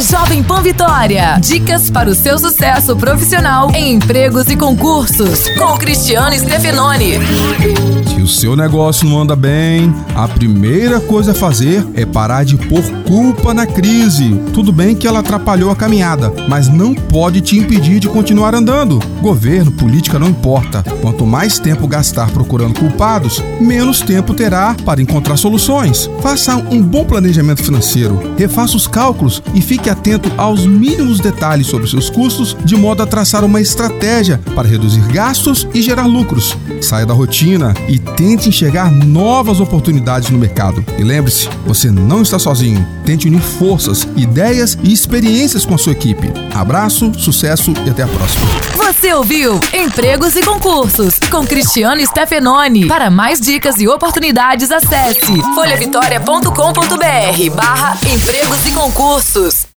Jovem Pan Vitória. Dicas para o seu sucesso profissional em empregos e concursos. Com Cristiano Stefanoni. Se o seu negócio não anda bem, a primeira coisa a fazer é parar de pôr culpa na crise. Tudo bem que ela atrapalhou a caminhada, mas não pode te impedir de continuar andando. Governo, política não importa. Quanto mais tempo gastar procurando culpados, menos tempo terá para encontrar soluções. Faça um bom planejamento financeiro, refaça os cálculos e fique atento aos mínimos detalhes sobre seus custos, de modo a traçar uma estratégia para reduzir gastos e gerar lucros. Saia da rotina e tente enxergar novas oportunidades no mercado. E lembre-se, você não está sozinho. Tente unir forças, ideias e experiências com a sua equipe. Abraço, sucesso e até a próxima. Você ouviu Empregos e Concursos com Cristiano Stefanoni. Para mais dicas e oportunidades, acesse folhavitória.com.br barra empregos e concursos.